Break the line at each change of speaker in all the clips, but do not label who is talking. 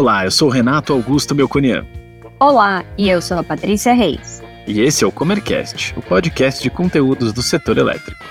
Olá, eu sou Renato Augusto Melconian.
Olá, e eu sou a Patrícia Reis.
E esse é o Comercast, o podcast de conteúdos do setor elétrico.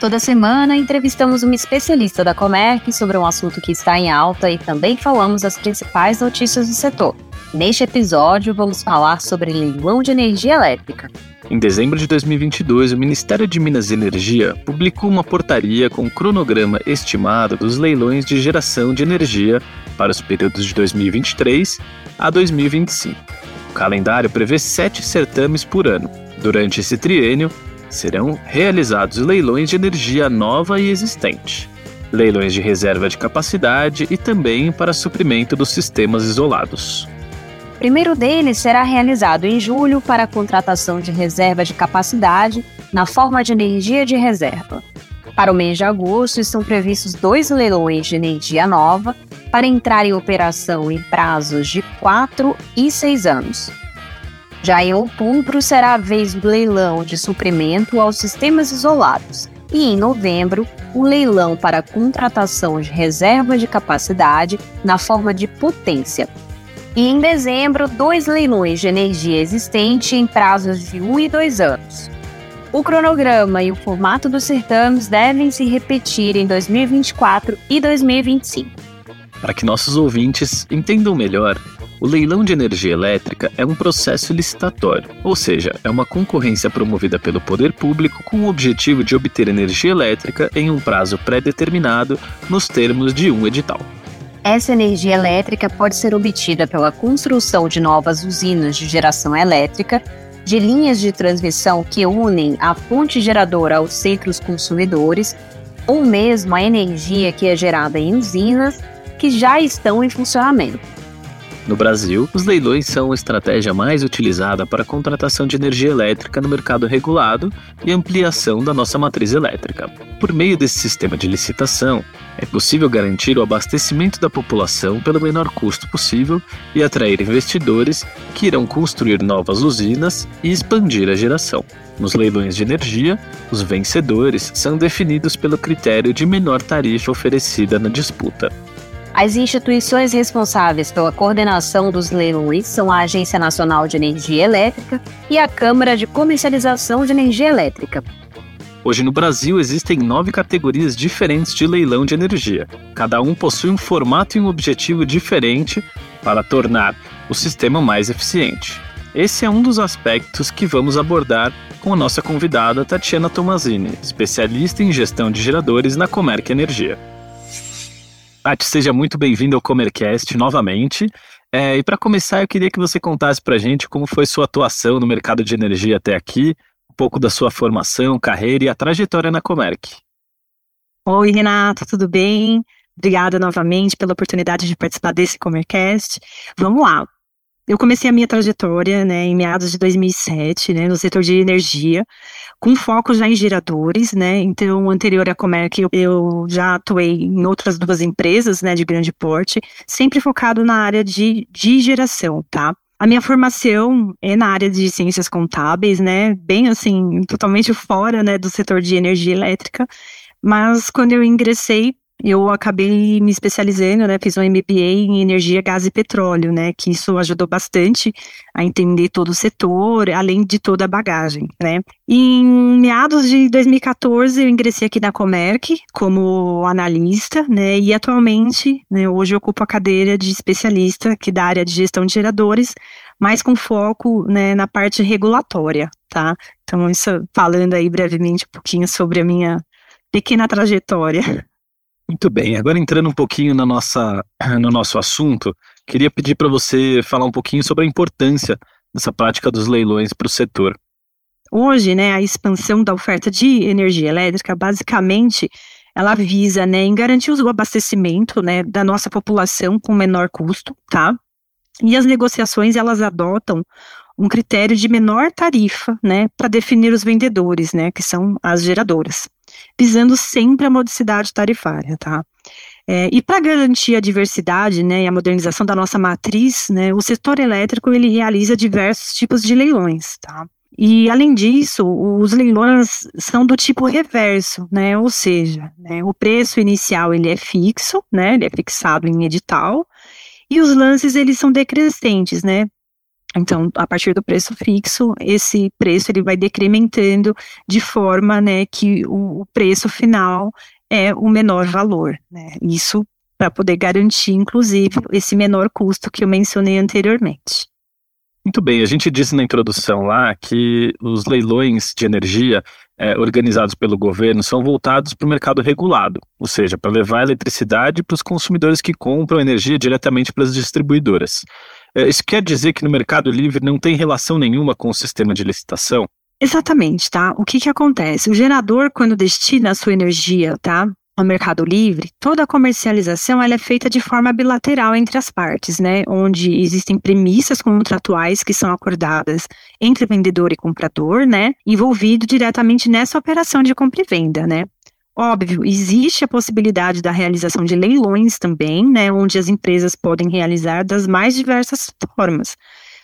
Toda semana entrevistamos uma especialista da Comerc sobre um assunto que está em alta e também falamos as principais notícias do setor. Neste episódio, vamos falar sobre leilão de energia elétrica.
Em dezembro de 2022, o Ministério de Minas e Energia publicou uma portaria com um cronograma estimado dos leilões de geração de energia para os períodos de 2023 a 2025. O calendário prevê sete certames por ano. Durante esse triênio, serão realizados leilões de energia nova e existente, leilões de reserva de capacidade e também para suprimento dos sistemas isolados.
Primeiro deles será realizado em julho para a contratação de reserva de capacidade na forma de energia de reserva. Para o mês de agosto, estão previstos dois leilões de energia nova para entrar em operação em prazos de 4 e 6 anos. Já em outubro será a vez do leilão de suprimento aos sistemas isolados e em novembro o leilão para contratação de reserva de capacidade na forma de potência. E em dezembro, dois leilões de energia existente em prazos de 1 e 2 anos. O cronograma e o formato dos certames devem se repetir em 2024 e 2025.
Para que nossos ouvintes entendam melhor, o leilão de energia elétrica é um processo licitatório, ou seja, é uma concorrência promovida pelo poder público com o objetivo de obter energia elétrica em um prazo pré-determinado nos termos de um edital.
Essa energia elétrica pode ser obtida pela construção de novas usinas de geração elétrica, de linhas de transmissão que unem a fonte geradora aos centros consumidores, ou mesmo a energia que é gerada em usinas que já estão em funcionamento.
No Brasil, os leilões são a estratégia mais utilizada para a contratação de energia elétrica no mercado regulado e ampliação da nossa matriz elétrica. Por meio desse sistema de licitação, é possível garantir o abastecimento da população pelo menor custo possível e atrair investidores que irão construir novas usinas e expandir a geração. Nos leilões de energia, os vencedores são definidos pelo critério de menor tarifa oferecida na disputa.
As instituições responsáveis pela coordenação dos leilões são a Agência Nacional de Energia Elétrica e a Câmara de Comercialização de Energia Elétrica.
Hoje no Brasil existem nove categorias diferentes de leilão de energia. Cada um possui um formato e um objetivo diferente para tornar o sistema mais eficiente. Esse é um dos aspectos que vamos abordar com a nossa convidada Tatiana Tomazini, especialista em gestão de geradores na Comerc Energia. Tati, seja muito bem-vindo ao Comercast novamente. É, e para começar, eu queria que você contasse para a gente como foi sua atuação no mercado de energia até aqui, um pouco da sua formação, carreira e a trajetória na Comerc.
Oi, Renato, tudo bem? Obrigada novamente pela oportunidade de participar desse Comercast. Vamos lá. Eu comecei a minha trajetória né, em meados de 2007, né, no setor de energia, com foco já em geradores, né? Então, anterior à Comerc, eu, eu já atuei em outras duas empresas, né, de grande porte, sempre focado na área de, de geração, tá? A minha formação é na área de ciências contábeis, né? Bem assim, totalmente fora, né, do setor de energia elétrica. Mas quando eu ingressei eu acabei me especializando, né, fiz um MBA em energia, gás e petróleo, né, que isso ajudou bastante a entender todo o setor, além de toda a bagagem, né. Em meados de 2014, eu ingressei aqui na Comerc como analista, né, e atualmente, né, hoje eu ocupo a cadeira de especialista aqui da área de gestão de geradores, mas com foco, né, na parte regulatória, tá. Então, isso falando aí brevemente um pouquinho sobre a minha pequena trajetória.
Muito bem, agora entrando um pouquinho na nossa, no nosso assunto, queria pedir para você falar um pouquinho sobre a importância dessa prática dos leilões para o setor.
Hoje, né, a expansão da oferta de energia elétrica, basicamente, ela visa, né, em garantir o abastecimento, né, da nossa população com menor custo, tá? E as negociações, elas adotam um critério de menor tarifa, né, para definir os vendedores, né, que são as geradoras visando sempre a modicidade tarifária, tá? É, e para garantir a diversidade né, e a modernização da nossa matriz, né, o setor elétrico ele realiza diversos tipos de leilões. Tá? E, além disso, os leilões são do tipo reverso, né, ou seja, né, o preço inicial ele é fixo, né, ele é fixado em edital, E os lances, eles são decrescentes, né? Então, a partir do preço fixo, esse preço ele vai decrementando de forma né, que o, preço final é o menor valor. Né? Isso para poder garantir, inclusive, esse menor custo que eu mencionei anteriormente.
Muito bem, a gente disse na introdução lá que os leilões de energia é, organizados pelo governo são voltados para o mercado regulado, ou seja, para levar eletricidade para os consumidores que compram energia diretamente para as distribuidoras. É, isso quer dizer que no Mercado Livre não tem relação nenhuma com o sistema de licitação?
Exatamente, tá? O que que acontece? O gerador, quando destina a sua energia, tá? Ao Mercado Livre, toda a comercialização ela é feita de forma bilateral entre as partes, né? Onde existem premissas contratuais que são acordadas entre vendedor e comprador, né? Envolvido diretamente nessa operação de compra e venda, né? Óbvio, existe a possibilidade da realização de leilões também, né, onde as empresas podem realizar das mais diversas formas.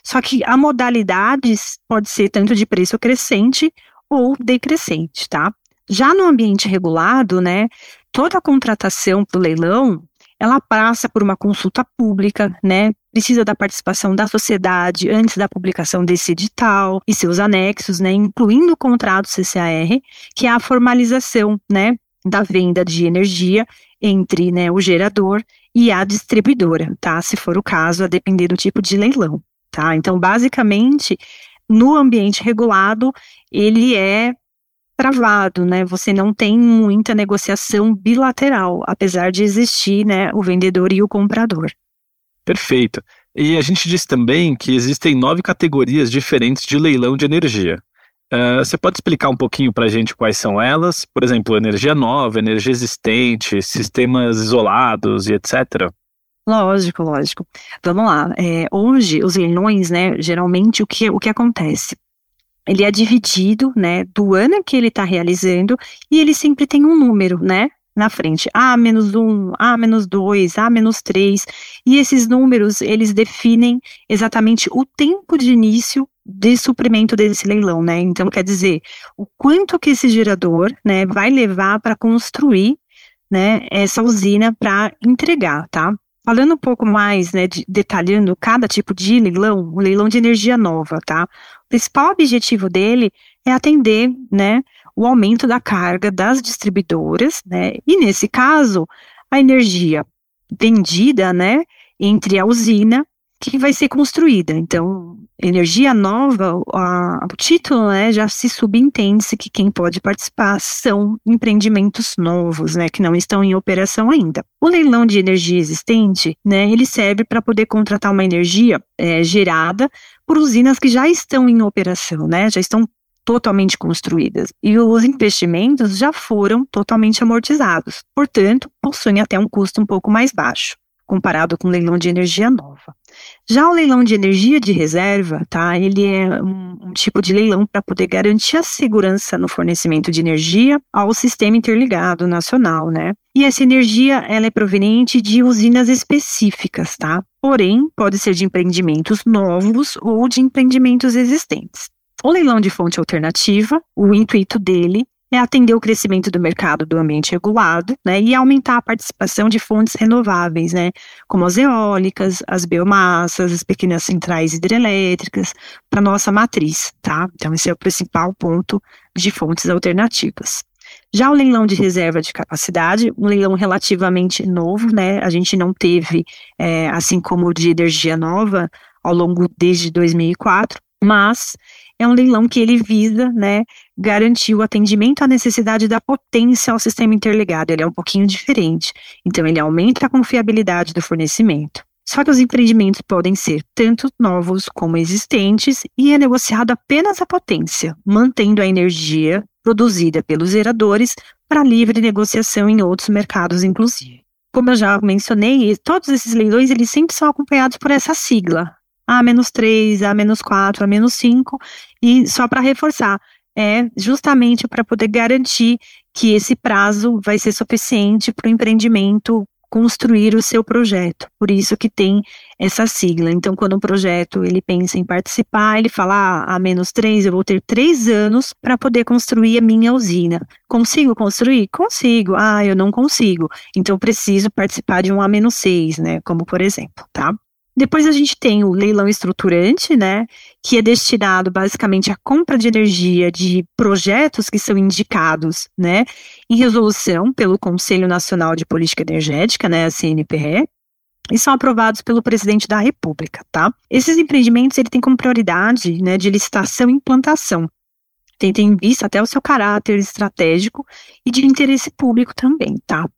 Só que a modalidade pode ser tanto de preço crescente ou decrescente, tá? Já no ambiente regulado, né, toda a contratação para o leilão, ela passa por uma consulta pública, né? Precisa da participação da sociedade antes da publicação desse edital e seus anexos, né? Incluindo o contrato CCAR, que é a formalização, né? da venda de energia entre né, o gerador e a distribuidora, tá? Se for o caso, a depender do tipo de leilão, tá? Então, basicamente, no ambiente regulado, ele é travado, né? Você não tem muita negociação bilateral, apesar de existir, né, o vendedor e o comprador.
Perfeito. E a gente diz também que existem nove categorias diferentes de leilão de energia. Uh, você pode explicar um pouquinho para a gente quais são elas? Por exemplo, energia nova, energia existente, sistemas isolados e etc.
Lógico, lógico. Vamos lá. É, hoje, os leilões, né, geralmente o que, o que acontece? Ele é dividido, né, do ano que ele está realizando e ele sempre tem um número, né, na frente. A menos um, A menos dois, A menos três. E esses números, eles definem exatamente o tempo de início de suprimento desse leilão, né? Então, quer dizer, o quanto que esse gerador, né, vai levar para construir, né, essa usina para entregar, tá? Falando um pouco mais, né, de, detalhando cada tipo de leilão, o leilão de energia nova, tá? Principal objetivo dele é atender, né, o aumento da carga das distribuidoras, né? E nesse caso, a energia vendida, né, entre a usina que vai ser construída. Então, energia nova, a, o título né, já se subentende-se que quem pode participar são empreendimentos novos, né, que não estão em operação ainda. O leilão de energia existente, né, ele serve para poder contratar uma energia é, gerada por usinas que já estão em operação, né, já estão totalmente construídas e os investimentos já foram totalmente amortizados, portanto, possuem até um custo um pouco mais baixo comparado com o leilão de energia nova. Já o leilão de energia de reserva, tá? Ele é um, um tipo de leilão para poder garantir a segurança no fornecimento de energia ao sistema interligado nacional, né? E essa energia, ela é proveniente de usinas específicas, tá? Porém, pode ser de empreendimentos novos ou de empreendimentos existentes. O leilão de fonte alternativa, o intuito dele é atender o crescimento do mercado do ambiente regulado, né, e aumentar a participação de fontes renováveis, né, como as eólicas, as biomassas, as pequenas centrais hidrelétricas, para nossa matriz, tá? Então esse é o principal ponto de fontes alternativas. Já o leilão de reserva de capacidade, um leilão relativamente novo, né? A gente não teve, é, assim como o de energia nova, ao longo desde 2004, mas é um leilão que ele visa, né, garantir o atendimento à necessidade da potência ao sistema interligado. Ele é um pouquinho diferente. Então, ele aumenta a confiabilidade do fornecimento. Só que os empreendimentos podem ser tanto novos como existentes e é negociado apenas a potência, mantendo a energia produzida pelos geradores para livre negociação em outros mercados, inclusive. Como eu já mencionei, todos esses leilões eles sempre são acompanhados por essa sigla, a-3, A-4, A-5, e só para reforçar, é justamente para poder garantir que esse prazo vai ser suficiente para o empreendimento construir o seu projeto. Por isso que tem essa sigla. Então, quando um projeto ele pensa em participar, ele fala, ah, a menos três, eu vou ter três anos para poder construir a minha usina. Consigo construir? Consigo. Ah, eu não consigo. Então, preciso participar de um A menos seis, né? Como por exemplo, tá? Depois a gente tem o leilão estruturante, né, que é destinado basicamente à compra de energia de projetos que são indicados, né, em resolução pelo Conselho Nacional de Política Energética, né, a CNPE, e são aprovados pelo presidente da República, tá? Esses empreendimentos ele tem como prioridade, né, de licitação e implantação. Tem, tem em vista até o seu caráter estratégico e de interesse público também, tá?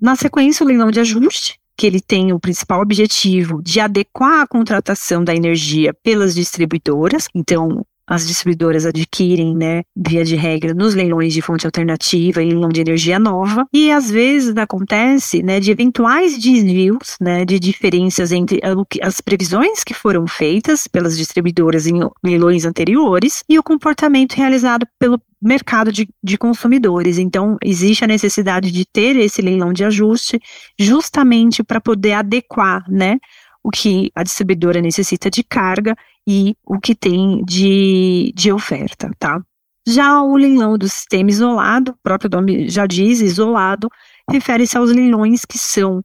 Na sequência, o leilão de ajuste, que ele tem o principal objetivo de adequar a contratação da energia pelas distribuidoras. Então, as distribuidoras adquirem, né, via de regra, nos leilões de fonte alternativa e leilão de energia nova. E às vezes acontece, né, de eventuais desvios, né, de diferenças entre as previsões que foram feitas pelas distribuidoras em leilões anteriores e o comportamento realizado pelo mercado de, de consumidores. Então, existe a necessidade de ter esse leilão de ajuste justamente para poder adequar, né, o que a distribuidora necessita de carga e o que tem de, de oferta, tá? Já o leilão do sistema isolado, o próprio nome já diz, isolado, refere-se aos leilões que são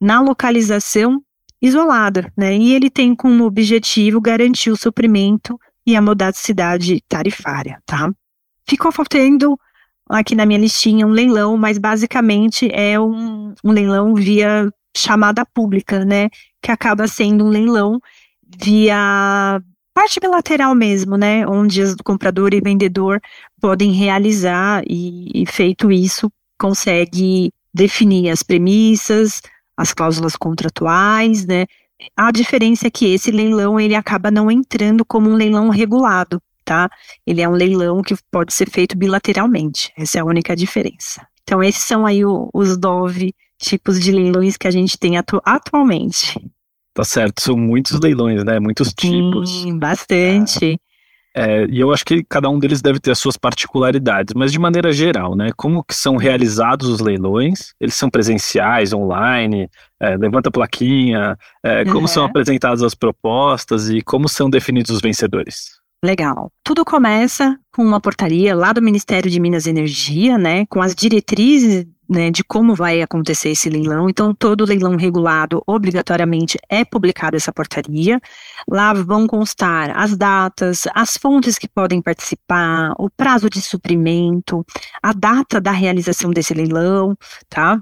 na localização isolada, né? E ele tem como objetivo garantir o suprimento e a modicidade tarifária, tá? Ficou faltando aqui na minha listinha um leilão, mas basicamente é um, um leilão via chamada pública, né? Que acaba sendo um leilão via parte bilateral mesmo, né? Onde o comprador e vendedor podem realizar e, e feito isso, consegue definir as premissas, as cláusulas contratuais, né? A diferença é que esse leilão ele acaba não entrando como um leilão regulado, tá? Ele é um leilão que pode ser feito bilateralmente. Essa é a única diferença. Então esses são aí os nove tipos de leilões que a gente tem atu atualmente.
Tá certo, são muitos leilões, né? Muitos tipos.
Sim, bastante.
É, e eu acho que cada um deles deve ter as suas particularidades, mas de maneira geral, né? Como que são realizados os leilões? Eles são presenciais, online, é, levanta plaquinha, é, como uhum. são apresentadas as propostas e como são definidos os vencedores?
Legal. Tudo começa com uma portaria lá do Ministério de Minas e Energia, né, com as diretrizes né, de como vai acontecer esse leilão. Então, todo leilão regulado, obrigatoriamente, é publicado essa portaria. Lá vão constar as datas, as fontes que podem participar, o prazo de suprimento, a data da realização desse leilão, tá?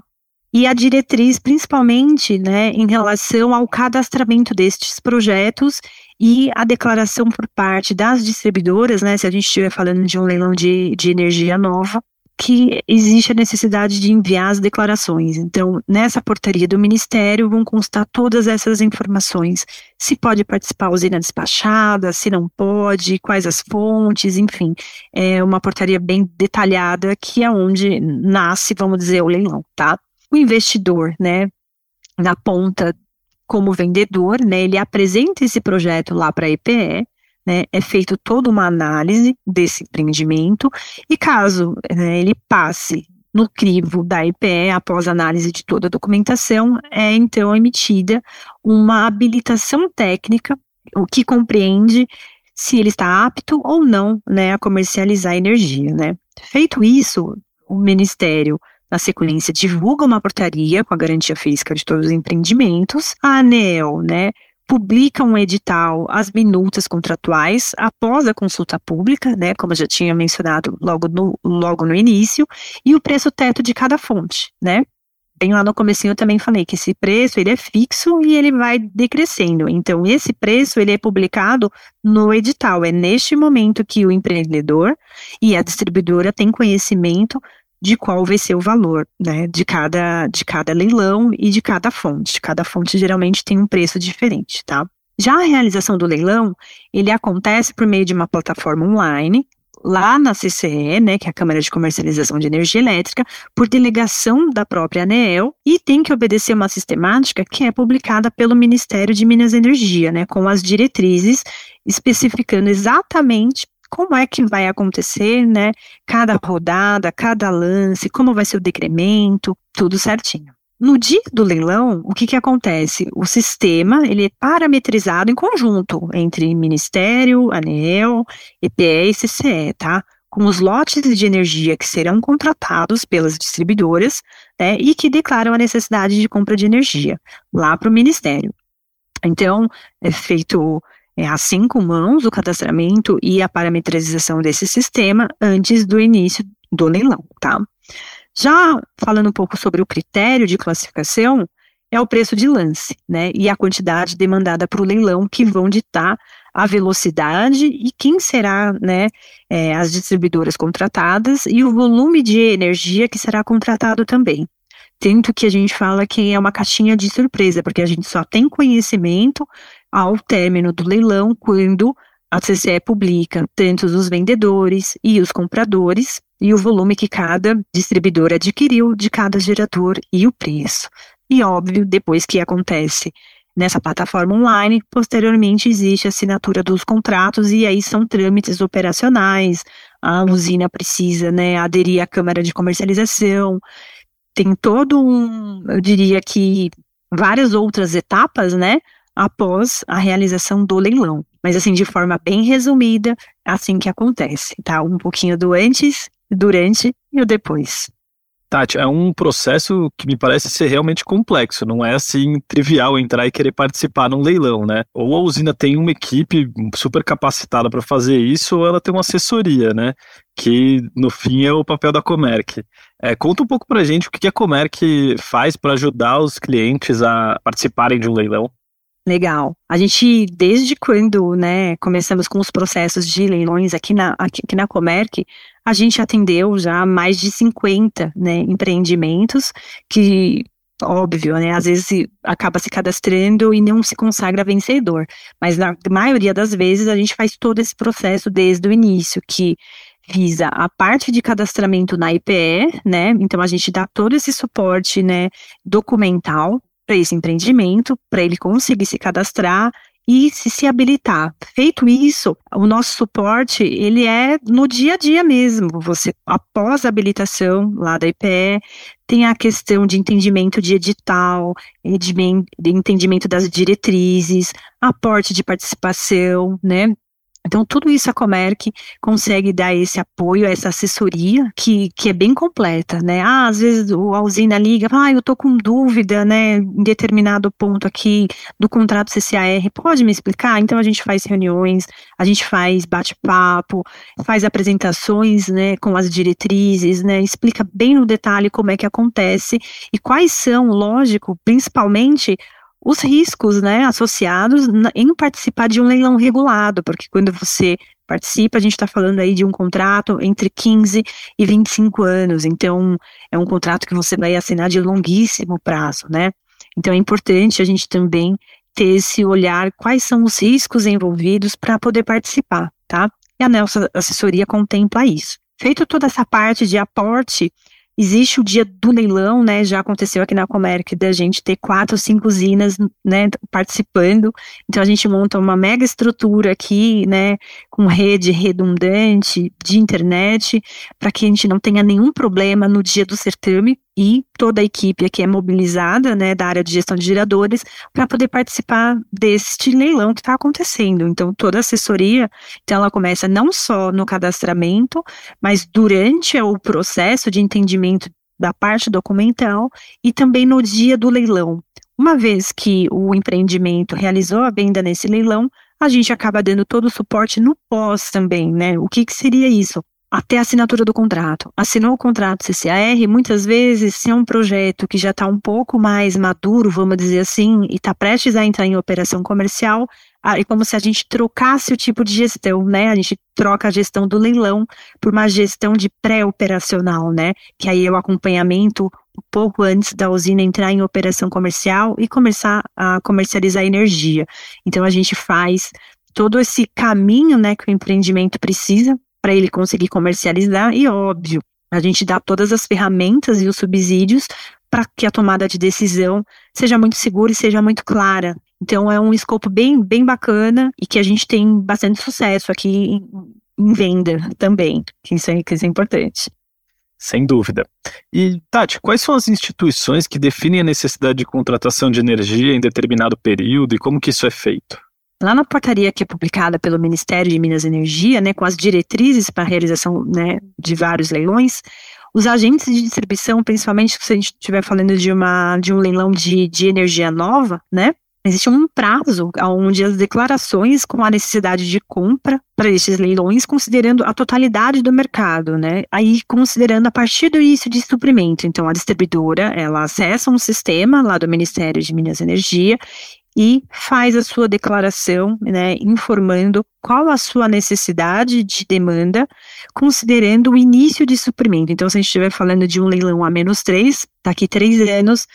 e a diretriz, principalmente, né, em relação ao cadastramento destes projetos e a declaração por parte das distribuidoras, né, se a gente estiver falando de um leilão de, de energia nova, que existe a necessidade de enviar as declarações. Então, nessa portaria do Ministério vão constar todas essas informações. Se pode participar a usina despachada, se não pode, quais as fontes, enfim. É uma portaria bem detalhada que é onde nasce, vamos dizer, o leilão, tá? O investidor, né, na ponta como vendedor, né, ele apresenta esse projeto lá para a EPE, né, é feito toda uma análise desse empreendimento e caso né, ele passe no crivo da EPE, após análise de toda a documentação, é então emitida uma habilitação técnica, o que compreende se ele está apto ou não né, a comercializar energia. Né. Feito isso, o Ministério na sequência, divulga uma portaria com a garantia física de todos os empreendimentos. A ANEL, né, publica um edital, as minutas contratuais, após a consulta pública, né, como eu já tinha mencionado logo no, logo no início, e o preço teto de cada fonte, né. Bem lá no comecinho eu também falei que esse preço ele é fixo e ele vai decrescendo. Então esse preço ele é publicado no edital. É neste momento que o empreendedor e a distribuidora têm conhecimento de qual vai ser o valor, né, de cada, de cada leilão e de cada fonte. Cada fonte geralmente tem um preço diferente, tá? Já a realização do leilão, ele acontece por meio de uma plataforma online, lá na CCE, né, que é a Câmara de Comercialização de Energia Elétrica, por delegação da própria ANEEL, e tem que obedecer uma sistemática que é publicada pelo Ministério de Minas e Energia, né, com as diretrizes especificando exatamente como é que vai acontecer, né? Cada rodada, cada lance, como vai ser o decremento, tudo certinho. No dia do leilão, o que, que acontece? O sistema ele é parametrizado em conjunto entre Ministério, ANEEL, EPE e CCE, tá? Com os lotes de energia que serão contratados pelas distribuidoras né, e que declaram a necessidade de compra de energia lá para o Ministério. Então, é feito é, a cinco mãos o cadastramento e a parametrização desse sistema antes do início do leilão, tá? Já falando um pouco sobre o critério de classificação, é o preço de lance, né? E a quantidade demandada para o leilão que vão ditar a velocidade e quem será, né, é, as distribuidoras contratadas e o volume de energia que será contratado também. Tanto que a gente fala que é uma caixinha de surpresa, porque a gente só tem conhecimento ao término do leilão quando a CCE publica tanto os vendedores e os compradores e o volume que cada distribuidor adquiriu de cada gerador e o preço. E óbvio, depois que acontece nessa plataforma online, posteriormente existe a assinatura dos contratos e aí são trâmites operacionais, a usina precisa né, aderir à Câmara de Comercialização, tem todo um, eu diria que várias outras etapas, né, após a realização do leilão. Mas assim, de forma bem resumida, é assim que acontece, tá? Um pouquinho do antes, durante e o depois.
Tati, é um processo que me parece ser realmente complexo, não é assim trivial entrar e querer participar num leilão, né? Ou a usina tem uma equipe super capacitada para fazer isso, ou ela tem uma assessoria, né? Que no fim é o papel da Comerc. É, conta um pouco pra gente o que a Comerc faz para ajudar os clientes a participarem de um leilão.
Legal. A gente, desde quando né, começamos com os processos de leilões aqui na, aqui, aqui na Comerc, a gente atendeu já mais de 50 né, empreendimentos que, óbvio, né, às vezes acaba se cadastrando e não se consagra vencedor. Mas na maioria das vezes a gente faz todo esse processo desde o início, que visa a parte de cadastramento na IPE, né? Então a gente dá todo esse suporte, né, documental para esse empreendimento, para ele conseguir se cadastrar e se, se habilitar. Feito isso, o nosso suporte, ele é no dia a dia mesmo. Você, após a habilitação lá da IPE, tem a questão de entendimento de edital, de entendimento das diretrizes, aporte de participação, né? Então, tudo isso a Comerc consegue dar esse apoio, essa assessoria, que, que é bem completa, né? Ah, às vezes o usina liga, ah, eu tô com dúvida, né, em determinado ponto aqui do contrato CCAR, pode me explicar? Então, a gente faz reuniões, a gente faz bate-papo, faz apresentações, né, com as diretrizes, né, explica bem no detalhe como é que acontece e quais são, lógico, principalmente os riscos né, associados em participar de um leilão regulado, porque quando você participa, a gente está falando aí de um contrato entre 15 e 25 anos, então é um contrato que você vai assinar de longuíssimo prazo, né? Então é importante a gente também ter esse olhar quais são os riscos envolvidos para poder participar, tá? E a nossa assessoria contempla isso. Feito toda essa parte de aporte Existe o dia do leilão, né? Já aconteceu aqui na Comerc da gente ter quatro, cinco usinas, né, participando. Então a gente monta uma mega estrutura aqui, né, com rede redundante de internet, para que a gente não tenha nenhum problema no dia do certame e toda a equipe aqui é mobilizada, né, da área de gestão de geradores, para poder participar deste leilão que está acontecendo. Então, toda a assessoria, então ela começa não só no cadastramento, mas durante o processo de entendimento da parte documental e também no dia do leilão. Uma vez que o empreendimento realizou a venda nesse leilão, a gente acaba dando todo o suporte no pós também, né? O que, que seria isso? Até a assinatura do contrato. Assinou o contrato CCAR, muitas vezes, se é um projeto que já está um pouco mais maduro, vamos dizer assim, e está prestes a entrar em operação comercial, é como se a gente trocasse o tipo de gestão, né? A gente troca a gestão do leilão por uma gestão de pré-operacional, né? Que aí é o acompanhamento um pouco antes da usina entrar em operação comercial e começar a comercializar energia. Então a gente faz todo esse caminho, né, que o empreendimento precisa para ele conseguir comercializar e óbvio, a gente dá todas as ferramentas e os subsídios para que a tomada de decisão seja muito segura e seja muito clara. Então é um escopo bem, bem bacana e que a gente tem bastante sucesso aqui em, em venda também, que isso, é, que isso é importante.
Sem dúvida. E, Tati, quais são as instituições que definem a necessidade de contratação de energia em determinado período e como que isso é feito?
Lá na portaria que é publicada pelo Ministério de Minas e Energia, né, com as diretrizes para a realização né, de vários leilões, os agentes de distribuição, principalmente se a gente estiver falando de, uma, de um leilão de, de energia nova, né, Existe um prazo onde as declarações com a necessidade de compra para esses leilões, considerando a totalidade do mercado, né? Aí considerando a partir do início de suprimento. Então, a distribuidora, ela acessa um sistema lá do Ministério de Minas e Energia e faz a sua declaração, né, informando qual a sua necessidade de demanda, considerando o início de suprimento. Então, se a gente estiver falando de um leilão a menos três, daqui três anos,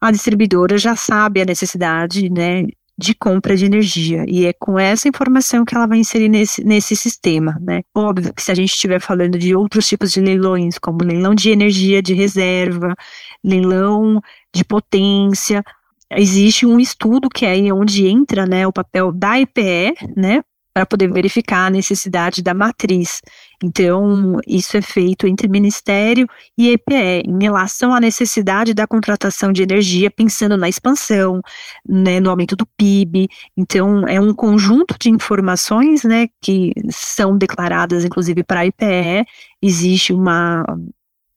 a distribuidora já sabe a necessidade, né, de compra de energia. E é com essa informação que ela vai inserir nesse, nesse sistema, né? Óbvio que se a gente estiver falando de outros tipos de leilões, como leilão de energia de reserva, leilão de potência, existe um estudo que é onde entra, né, o papel da IPE, né, para poder verificar a necessidade da matriz. Então, isso é feito entre Ministério e EPE, em relação à necessidade da contratação de energia, pensando na expansão, né, no aumento do PIB. Então, é um conjunto de informações né, que são declaradas, inclusive, para a IPE. Existe uma,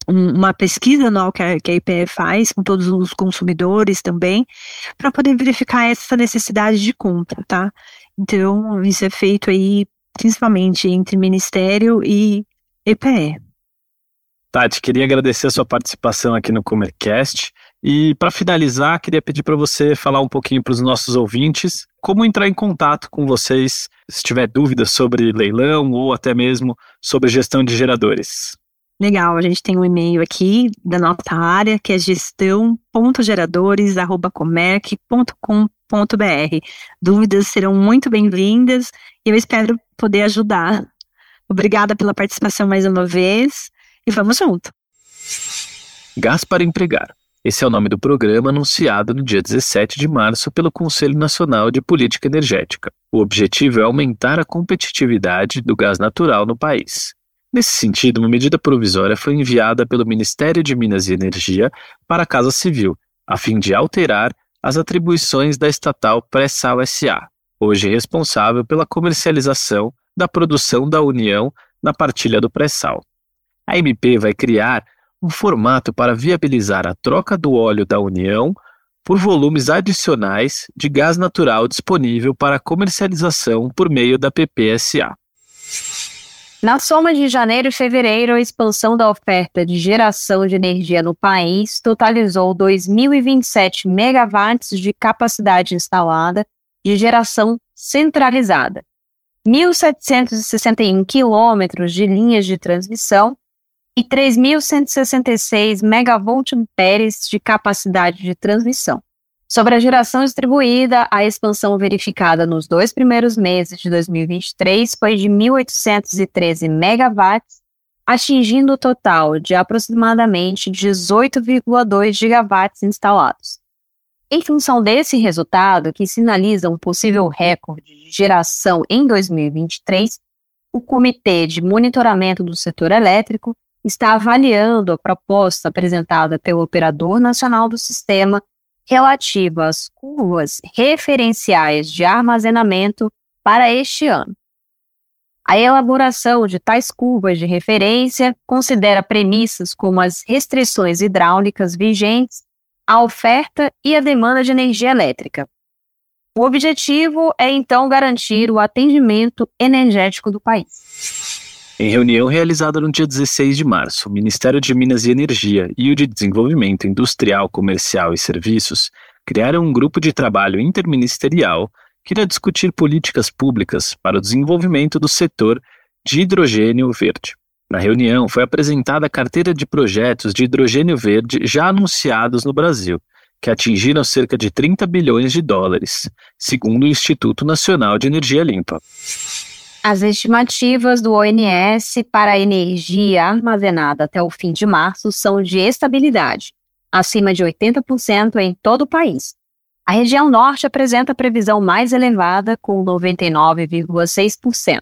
uma pesquisa anual que a, que a IPE faz com todos os consumidores também, para poder verificar essa necessidade de compra, tá? Então, isso é feito aí principalmente entre Ministério e EPE.
Tati, queria agradecer a sua participação aqui no Comercast. E para finalizar, queria pedir para você falar um pouquinho para os nossos ouvintes como entrar em contato com vocês se tiver dúvidas sobre leilão ou até mesmo sobre gestão de geradores.
Legal, a gente tem um e-mail aqui da nossa área, que é gestão.geradores.comerc.com.br. Dúvidas serão muito bem-vindas e eu espero poder ajudar. Obrigada pela participação mais uma vez e vamos junto.
Gás para Empregar. Esse é o nome do programa anunciado no dia 17 de março pelo Conselho Nacional de Política Energética. O objetivo é aumentar a competitividade do gás natural no país. Nesse sentido, uma medida provisória foi enviada pelo Ministério de Minas e Energia para a Casa Civil, a fim de alterar as atribuições da estatal Pré-Sal SA, hoje responsável pela comercialização da produção da União na partilha do pré-sal. A MP vai criar um formato para viabilizar a troca do óleo da União por volumes adicionais de gás natural disponível para comercialização por meio da PPSA.
Na soma de janeiro e fevereiro, a expansão da oferta de geração de energia no país totalizou 2.027 megawatts de capacidade instalada de geração centralizada, 1.761 quilômetros de linhas de transmissão e 3.166 megavoltamperes de capacidade de transmissão. Sobre a geração distribuída, a expansão verificada nos dois primeiros meses de 2023 foi de 1.813 megawatts, atingindo o total de aproximadamente 18,2 gigawatts instalados. Em função desse resultado, que sinaliza um possível recorde de geração em 2023, o Comitê de Monitoramento do Setor Elétrico está avaliando a proposta apresentada pelo Operador Nacional do Sistema relativa às curvas referenciais de armazenamento para este ano. A elaboração de tais curvas de referência considera premissas como as restrições hidráulicas vigentes, a oferta e a demanda de energia elétrica. O objetivo é então garantir o atendimento energético do país.
Em reunião realizada no dia 16 de março, o Ministério de Minas e Energia e o de Desenvolvimento Industrial, Comercial e Serviços criaram um grupo de trabalho interministerial que irá discutir políticas públicas para o desenvolvimento do setor de hidrogênio verde. Na reunião, foi apresentada a carteira de projetos de hidrogênio verde já anunciados no Brasil, que atingiram cerca de 30 bilhões de dólares, segundo o Instituto Nacional de Energia Limpa.
As estimativas do ONS para a energia armazenada até o fim de março são de estabilidade, acima de 80% em todo o país. A região norte apresenta a previsão mais elevada, com 99,6%.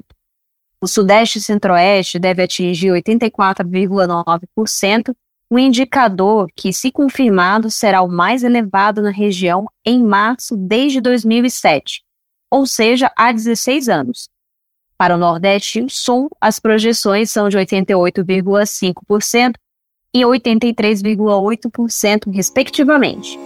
O Sudeste e Centro-Oeste deve atingir 84,9%, um indicador que, se confirmado, será o mais elevado na região em março desde 2007, ou seja, há 16 anos. Para o Nordeste e o Sul, as projeções são de 88,5% e 83,8%, respectivamente.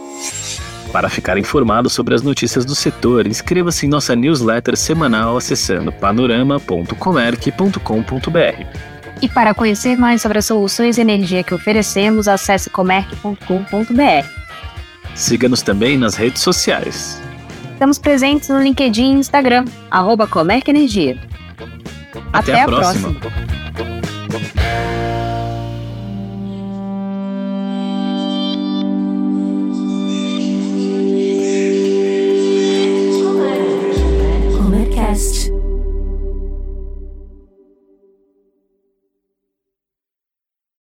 Para ficar informado sobre as notícias do setor, inscreva-se em nossa newsletter semanal acessando panorama.comerc.com.br.
E para conhecer mais sobre as soluções de energia que oferecemos, acesse comerc.com.br.
Siga-nos também nas redes sociais.
Estamos presentes no LinkedIn e Instagram, arroba Comerc Energia.
Até, Até a, próxima. próxima.